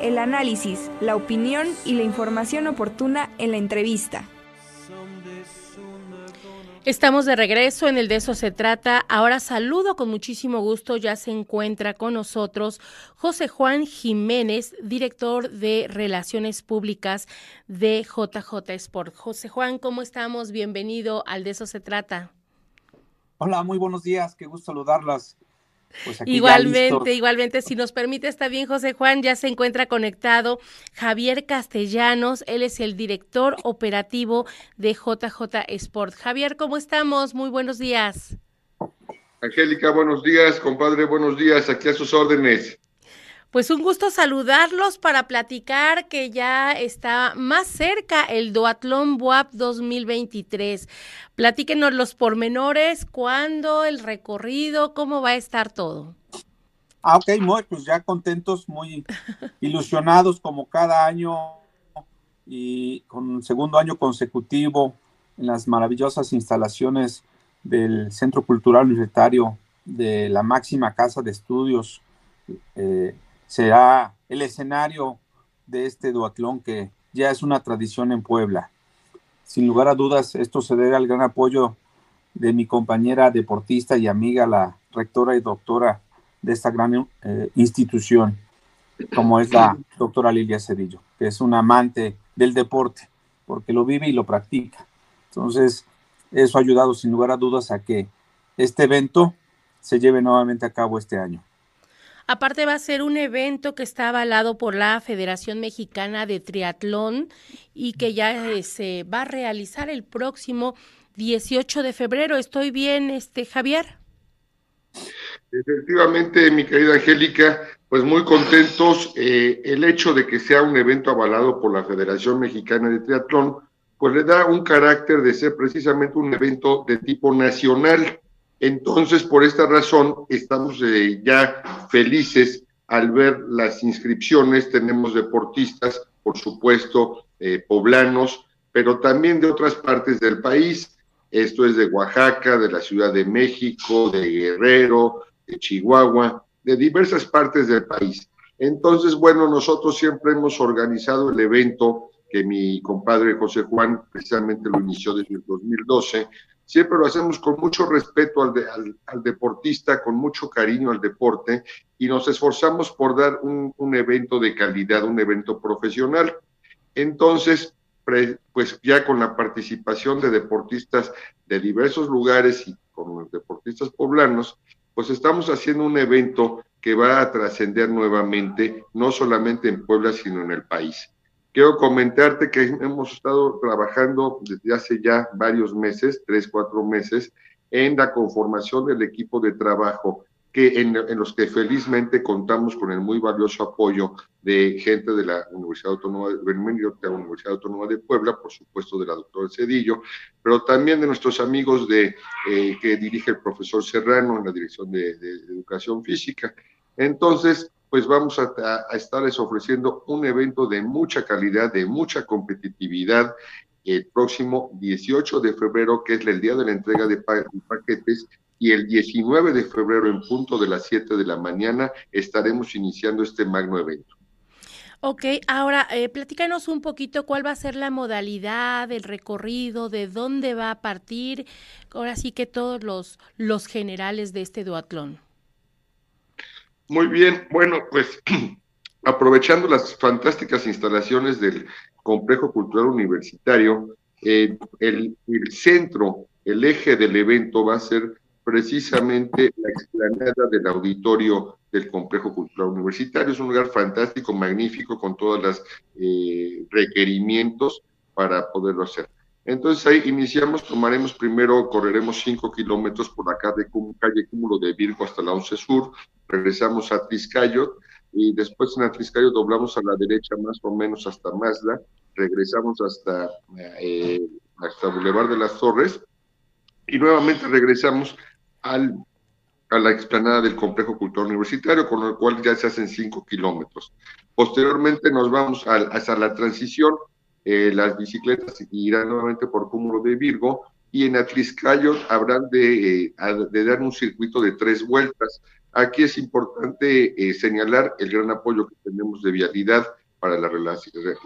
El análisis, la opinión y la información oportuna en la entrevista. Estamos de regreso en el de eso se trata. Ahora saludo con muchísimo gusto. Ya se encuentra con nosotros José Juan Jiménez, director de Relaciones Públicas de JJ Sport. José Juan, ¿cómo estamos? Bienvenido al de eso se trata. Hola, muy buenos días. Qué gusto saludarlas. Pues igualmente, igualmente, si nos permite, está bien, José Juan, ya se encuentra conectado Javier Castellanos, él es el director operativo de JJ Sport. Javier, ¿cómo estamos? Muy buenos días. Angélica, buenos días, compadre, buenos días, aquí a sus órdenes. Pues un gusto saludarlos para platicar que ya está más cerca el Duatlón BUAP 2023. Platíquenos los pormenores, cuándo, el recorrido, cómo va a estar todo. Ah, ok, muy, pues ya contentos, muy ilusionados como cada año y con un segundo año consecutivo en las maravillosas instalaciones del Centro Cultural Universitario de la máxima casa de estudios eh, será el escenario de este duatlón que ya es una tradición en Puebla. Sin lugar a dudas, esto se debe al gran apoyo de mi compañera deportista y amiga, la rectora y doctora de esta gran eh, institución, como es la doctora Lilia Cedillo, que es una amante del deporte, porque lo vive y lo practica. Entonces, eso ha ayudado sin lugar a dudas a que este evento se lleve nuevamente a cabo este año. Aparte va a ser un evento que está avalado por la Federación Mexicana de Triatlón y que ya eh, se va a realizar el próximo 18 de febrero. ¿Estoy bien, este Javier? Efectivamente, mi querida Angélica, pues muy contentos. Eh, el hecho de que sea un evento avalado por la Federación Mexicana de Triatlón, pues le da un carácter de ser precisamente un evento de tipo nacional. Entonces, por esta razón, estamos eh, ya felices al ver las inscripciones. Tenemos deportistas, por supuesto, eh, poblanos, pero también de otras partes del país. Esto es de Oaxaca, de la Ciudad de México, de Guerrero, de Chihuahua, de diversas partes del país. Entonces, bueno, nosotros siempre hemos organizado el evento que mi compadre José Juan precisamente lo inició desde el 2012, Siempre lo hacemos con mucho respeto al, al, deportista, con mucho cariño al deporte y nos esforzamos por dar un, un evento de calidad, un evento profesional. Entonces, pues ya con la participación de deportistas de diversos lugares y con los deportistas poblanos, pues estamos haciendo un evento que va a trascender nuevamente, no solamente en Puebla, sino en el país. Quiero comentarte que hemos estado trabajando desde hace ya varios meses, tres, cuatro meses, en la conformación del equipo de trabajo, que en, los que felizmente contamos con el muy valioso apoyo de gente de la Universidad Autónoma de, de la Universidad Autónoma de Puebla, por supuesto de la doctora Cedillo, pero también de nuestros amigos de, eh, que dirige el profesor Serrano en la Dirección de, de Educación Física. Entonces, pues vamos a, estarles ofreciendo un evento de mucha calidad, de mucha competitividad el próximo 18 de febrero, que es el día de la entrega de, paquetes, y el 19 de febrero en punto de las 7 de la mañana estaremos iniciando este magno evento. Ok, ahora eh, platícanos un poquito cuál va a ser la modalidad, el recorrido, de dónde va a partir, ahora sí que todos los, los generales de este duatlón. Muy bien, bueno, pues aprovechando las fantásticas instalaciones del Complejo Cultural Universitario, eh, el, centro, el eje del evento va a ser precisamente la explanada del auditorio del Complejo Cultural Universitario. Es un lugar fantástico, magnífico, con todos los eh, requerimientos para poderlo hacer. Entonces ahí iniciamos, tomaremos primero, correremos 5 kilómetros por la calle, calle Cúmulo de Virgo hasta la 11 Sur, regresamos a Triscayo y después en Triscayo doblamos a la derecha más o menos hasta Mazda, regresamos hasta, eh, hasta Boulevard de las Torres y nuevamente regresamos al, a la explanada del Complejo Cultural Universitario, con lo cual ya se hacen 5 kilómetros. Posteriormente nos vamos hasta la transición eh, las bicicletas irán nuevamente por cúmulo de Virgo y en Atliscayo habrán de, eh, de, dar un circuito de tres vueltas Aquí es importante eh, señalar el gran apoyo que tenemos de vialidad para la,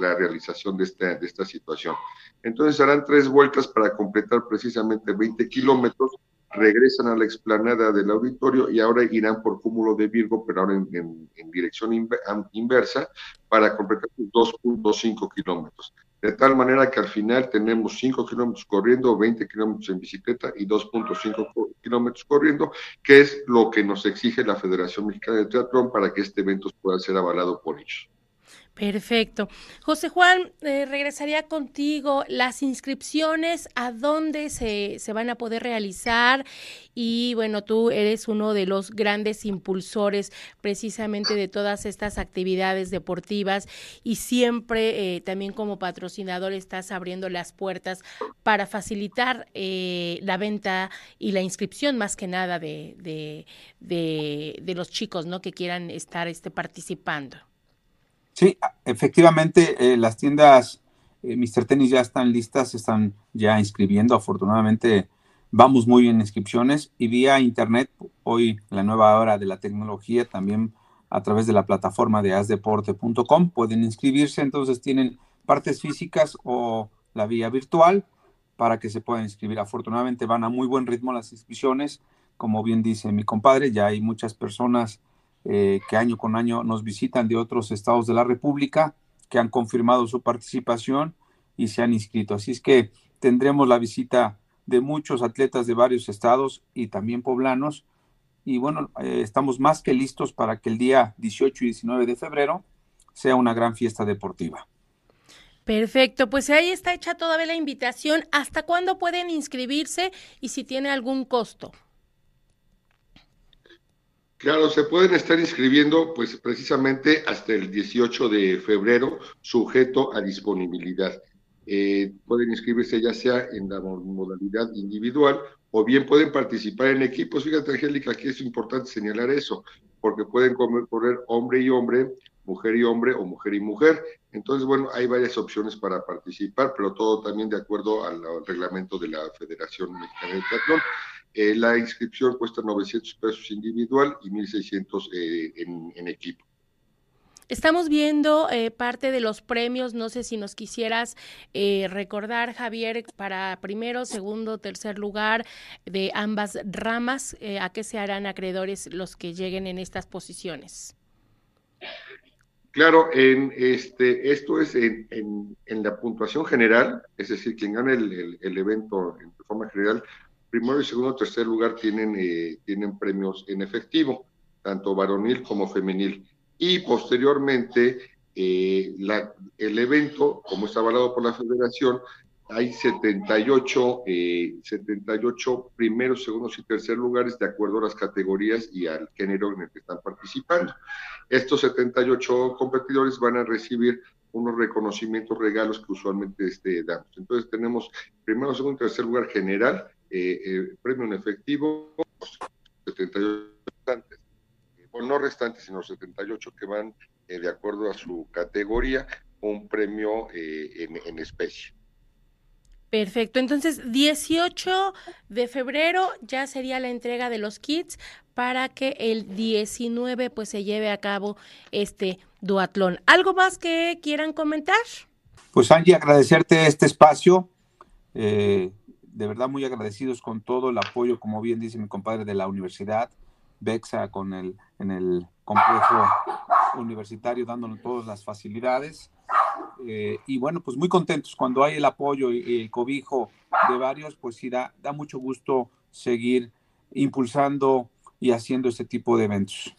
la realización de esta, de esta situación. Entonces harán tres vueltas para completar precisamente 20 kilómetros, regresan a la explanada del auditorio y ahora irán por cúmulo de Virgo, pero ahora en, en dirección inversa, para completar 2.5 kilómetros de tal manera que al final tenemos 5 kilómetros corriendo, 20 kilómetros en bicicleta y 2.5 kilómetros corriendo, que es lo que nos exige la Federación Mexicana de Triatlón para que este evento pueda ser avalado por ellos. Perfecto. José Juan, eh, regresaría contigo. Las inscripciones, ¿a dónde se, se, van a poder realizar? Y bueno, tú eres uno de los grandes impulsores precisamente de todas estas actividades deportivas y siempre eh, también como patrocinador estás abriendo las puertas para facilitar eh, la venta y la inscripción más que nada de, de, de, de los chicos ¿no? que quieran estar este, participando. Sí, efectivamente, eh, las tiendas eh, Mr. Tennis ya están listas, están ya inscribiendo. Afortunadamente, vamos muy bien en inscripciones y vía internet, hoy la nueva hora de la tecnología, también a través de la plataforma de asdeporte.com pueden inscribirse. Entonces, tienen partes físicas o la vía virtual para que se puedan inscribir. Afortunadamente, van a muy buen ritmo las inscripciones. Como bien dice mi compadre, ya hay muchas personas eh, que año con año nos visitan de otros estados de la República, que han confirmado su participación y se han inscrito. Así es que tendremos la visita de muchos atletas de varios estados y también poblanos. Y bueno, eh, estamos más que listos para que el día 18 y 19 de febrero sea una gran fiesta deportiva. Perfecto, pues ahí está hecha todavía la invitación. ¿Hasta cuándo pueden inscribirse y si tiene algún costo? Claro, se pueden estar inscribiendo pues precisamente hasta el 18 de febrero, sujeto a disponibilidad. Eh, pueden inscribirse ya sea en la modalidad individual o bien pueden participar en equipos. Fíjate, Angélica, aquí es importante señalar eso, porque pueden correr hombre y hombre, mujer y hombre o mujer y mujer. Entonces, bueno, hay varias opciones para participar, pero todo también de acuerdo al, reglamento de la Federación Mexicana de Triatlón. Eh, la inscripción cuesta 900 pesos individual y 1.600 eh, en, equipo. Estamos viendo eh, parte de los premios, no sé si nos quisieras recordar, Javier, para primero, segundo, tercer lugar de ambas ramas, ¿a qué se harán acreedores los que lleguen en estas posiciones? Claro, en este, esto es en, en, la puntuación general, es decir, quien gane el, el evento en forma general primero y segundo, tercer lugar tienen, eh, tienen premios en efectivo, tanto varonil como femenil. Y posteriormente, eh, la, el evento, como está avalado por la federación, hay 78, eh, 78 primeros, segundos y tercer lugares de acuerdo a las categorías y al género en el que están participando. Estos 78 competidores van a recibir unos reconocimientos, regalos que usualmente este, damos. Entonces tenemos primero, segundo y tercer lugar general, eh, eh, premio en efectivo, 78 restantes, bueno, no restantes, sino 78 que van eh, de acuerdo a su categoría, un premio en, en especie. Perfecto, entonces 18 de febrero ya sería la entrega de los kits para que el 19 pues se lleve a cabo este duatlón. ¿Algo más que quieran comentar? Pues Angie, agradecerte este espacio. Eh, de verdad muy agradecidos con todo el apoyo, como bien dice mi compadre de la universidad, Bexa, con el, en el complejo universitario, dándonos todas las facilidades. Eh, y bueno, pues muy contentos cuando hay el apoyo y, el cobijo de varios, pues sí da, da mucho gusto seguir impulsando y haciendo este tipo de eventos.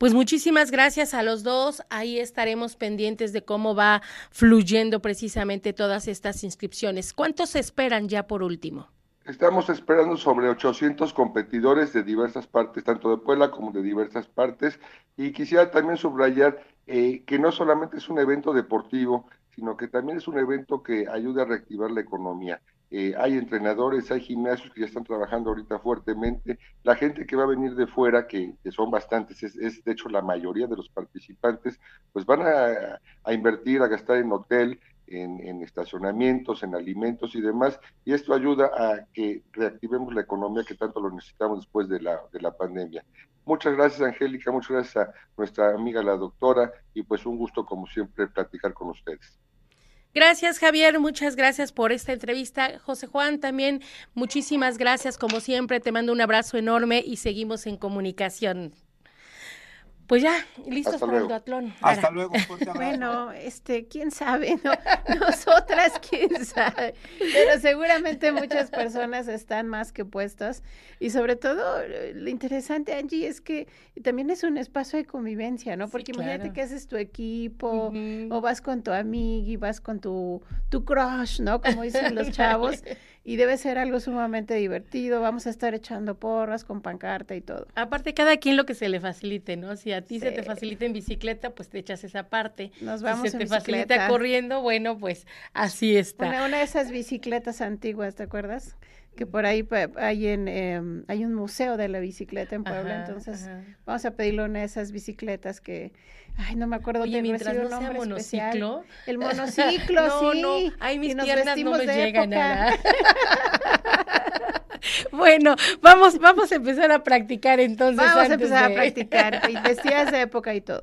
Pues muchísimas gracias a los dos. Ahí estaremos pendientes de cómo va fluyendo precisamente todas estas inscripciones. ¿Cuántos se esperan ya por último? Estamos esperando sobre 800 competidores de diversas partes, tanto de Puebla como de diversas partes. Y quisiera también subrayar eh, que no solamente es un evento deportivo, sino que también es un evento que ayuda a reactivar la economía. Eh, hay entrenadores, hay gimnasios que ya están trabajando ahorita fuertemente, la gente que va a venir de fuera, que, son bastantes, es, de hecho la mayoría de los participantes, pues van a, invertir, a gastar en hotel, en, estacionamientos, en alimentos y demás, y esto ayuda a que reactivemos la economía que tanto lo necesitamos después de la, de la pandemia. Muchas gracias, Angélica, muchas gracias a nuestra amiga la doctora, y pues un gusto, como siempre, platicar con ustedes. Gracias, Javier. Muchas gracias por esta entrevista. José Juan, también muchísimas gracias. Como siempre, te mando un abrazo enorme y seguimos en comunicación. Pues ya, listos para el duatlón. Hasta luego. Bueno, este, quién sabe, ¿no? Nosotras, quién sabe. Pero seguramente muchas personas están más que puestas. Y sobre todo, lo interesante, Angie, es que también es un espacio de convivencia, ¿no? Porque imagínate que haces tu equipo, o vas con tu amiga y vas con tu, tu crush, ¿no? Como dicen los chavos. y debe ser algo sumamente divertido. Vamos a estar echando porras con pancarta y todo. Aparte, cada quien lo que se le facilite, ¿no? Si a ti se te facilita en bicicleta, pues te echas esa parte. Nos vamos si se te facilita corriendo, bueno, pues así está. Una, de esas bicicletas antiguas, ¿te acuerdas? Que por ahí hay en em, hay un museo de la bicicleta en Puebla, entonces vamos a pedirle una de esas bicicletas que ay no me acuerdo Oye, mientras no sea monociclo. El monociclo, no, sí. No, ay mis piernas no me llegan a Bueno, vamos, vamos a empezar a practicar entonces. Vamos a empezar a practicar, y vestidas de época y todo.